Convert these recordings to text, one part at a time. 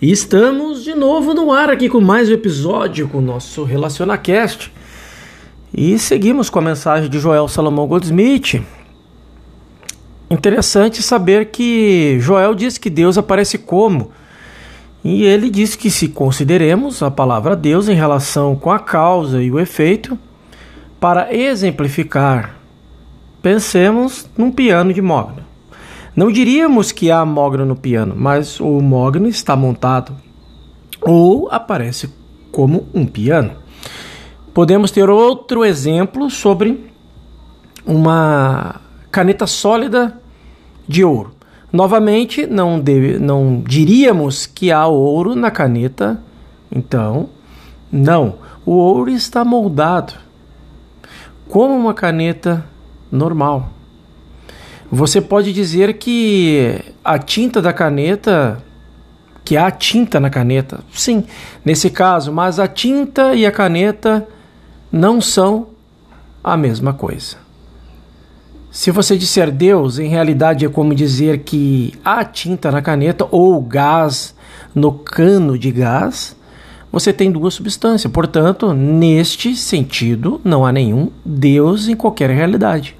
E estamos de novo no ar aqui com mais um episódio com o nosso RelacionaCast. E seguimos com a mensagem de Joel Salomão Goldsmith. Interessante saber que Joel diz que Deus aparece como? E ele diz que se consideremos a palavra Deus em relação com a causa e o efeito, para exemplificar, pensemos num piano de mogno. Não diríamos que há mogno no piano, mas o mogno está montado ou aparece como um piano. Podemos ter outro exemplo sobre uma caneta sólida de ouro. Novamente, não, deve, não diríamos que há ouro na caneta, então, não. O ouro está moldado como uma caneta normal. Você pode dizer que a tinta da caneta, que há tinta na caneta, sim, nesse caso, mas a tinta e a caneta não são a mesma coisa. Se você disser Deus, em realidade é como dizer que há tinta na caneta ou gás no cano de gás, você tem duas substâncias. Portanto, neste sentido, não há nenhum Deus em qualquer realidade.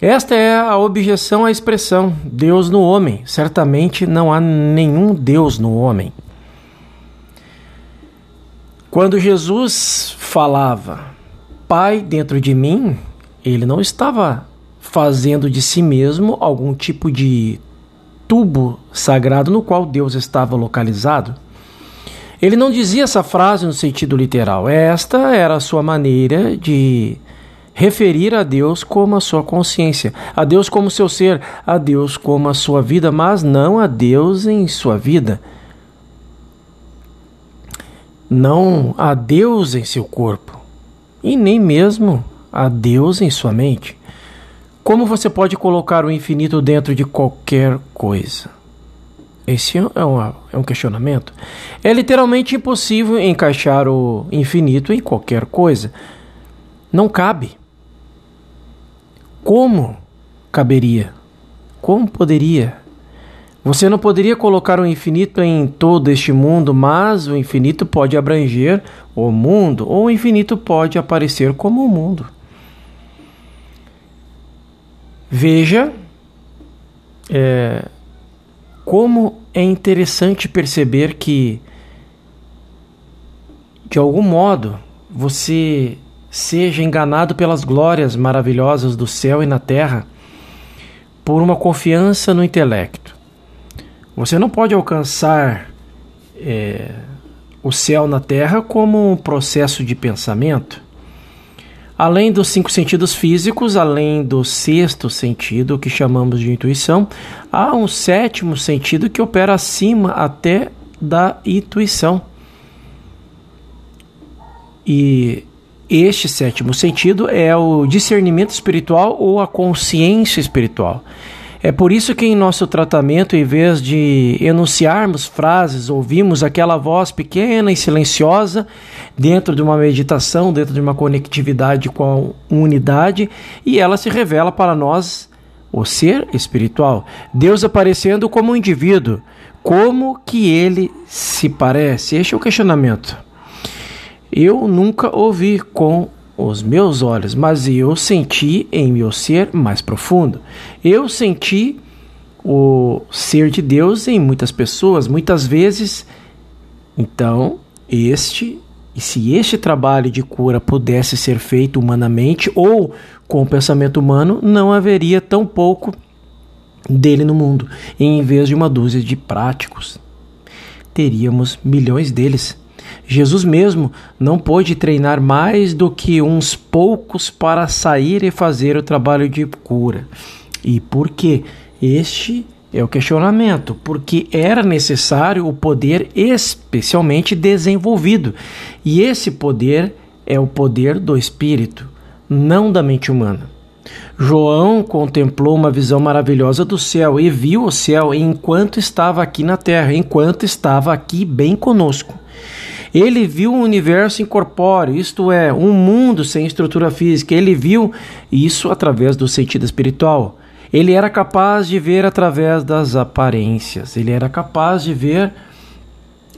Esta é a objeção à expressão Deus no homem. Certamente não há nenhum Deus no homem. Quando Jesus falava Pai dentro de mim, ele não estava fazendo de si mesmo algum tipo de tubo sagrado no qual Deus estava localizado. Ele não dizia essa frase no sentido literal. Esta era a sua maneira de referir a Deus como a sua consciência, a Deus como seu ser, a Deus como a sua vida, mas não a Deus em sua vida. Não a Deus em seu corpo e nem mesmo a Deus em sua mente. Como você pode colocar o infinito dentro de qualquer coisa? Esse é um, é um questionamento. É literalmente impossível encaixar o infinito em qualquer coisa. Não cabe. Como caberia? Como poderia? Você não poderia colocar o infinito em todo este mundo, mas o infinito pode abranger o mundo, ou o infinito pode aparecer como o mundo. Veja é, como é interessante perceber que, de algum modo, você seja enganado pelas glórias maravilhosas do céu e na terra por uma confiança no intelecto. Você não pode alcançar é, o céu na terra como um processo de pensamento. Além dos cinco sentidos físicos, além do sexto sentido que chamamos de intuição, há um sétimo sentido que opera acima até da intuição. E este sétimo sentido é o discernimento espiritual ou a consciência espiritual. É por isso que em nosso tratamento, em vez de enunciarmos frases, ouvimos aquela voz pequena e silenciosa dentro de uma meditação, dentro de uma conectividade com a unidade, e ela se revela para nós o ser espiritual, Deus aparecendo como um indivíduo, como que ele se parece? Este é o questionamento eu nunca ouvi com os meus olhos, mas eu senti em meu ser mais profundo. Eu senti o ser de Deus em muitas pessoas, muitas vezes. Então, este e se este trabalho de cura pudesse ser feito humanamente ou com o pensamento humano, não haveria tão pouco dele no mundo. em vez de uma dúzia de práticos, teríamos milhões deles. Jesus mesmo não pôde treinar mais do que uns poucos para sair e fazer o trabalho de cura. E por quê? Este é o questionamento, porque era necessário o poder especialmente desenvolvido. E esse poder é o poder do espírito, não da mente humana. João contemplou uma visão maravilhosa do céu e viu o céu enquanto estava aqui na terra, enquanto estava aqui bem conosco. Ele viu um universo incorpóreo, isto é, um mundo sem estrutura física. Ele viu isso através do sentido espiritual. Ele era capaz de ver através das aparências, ele era capaz de ver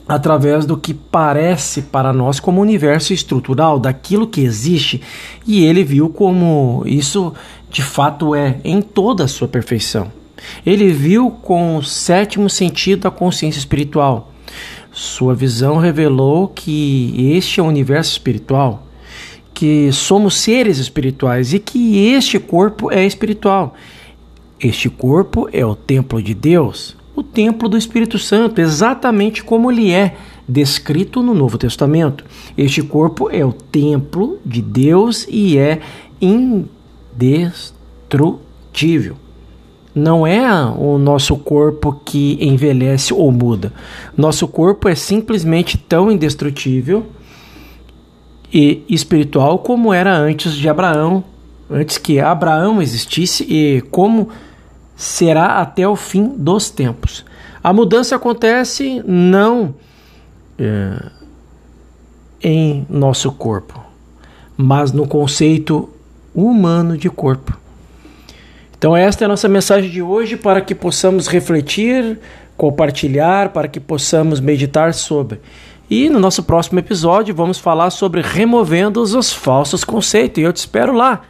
através do que parece para nós como universo estrutural, daquilo que existe, e ele viu como isso de fato é em toda a sua perfeição. Ele viu com o sétimo sentido a consciência espiritual. Sua visão revelou que este é o universo espiritual, que somos seres espirituais e que este corpo é espiritual. Este corpo é o templo de Deus o templo do Espírito Santo, exatamente como ele é descrito no Novo Testamento. Este corpo é o templo de Deus e é indestrutível. Não é o nosso corpo que envelhece ou muda. Nosso corpo é simplesmente tão indestrutível e espiritual como era antes de Abraão, antes que Abraão existisse e como será até o fim dos tempos. A mudança acontece não é, em nosso corpo, mas no conceito humano de corpo. Então, esta é a nossa mensagem de hoje para que possamos refletir, compartilhar, para que possamos meditar sobre. E no nosso próximo episódio vamos falar sobre removendo os falsos conceitos. E eu te espero lá.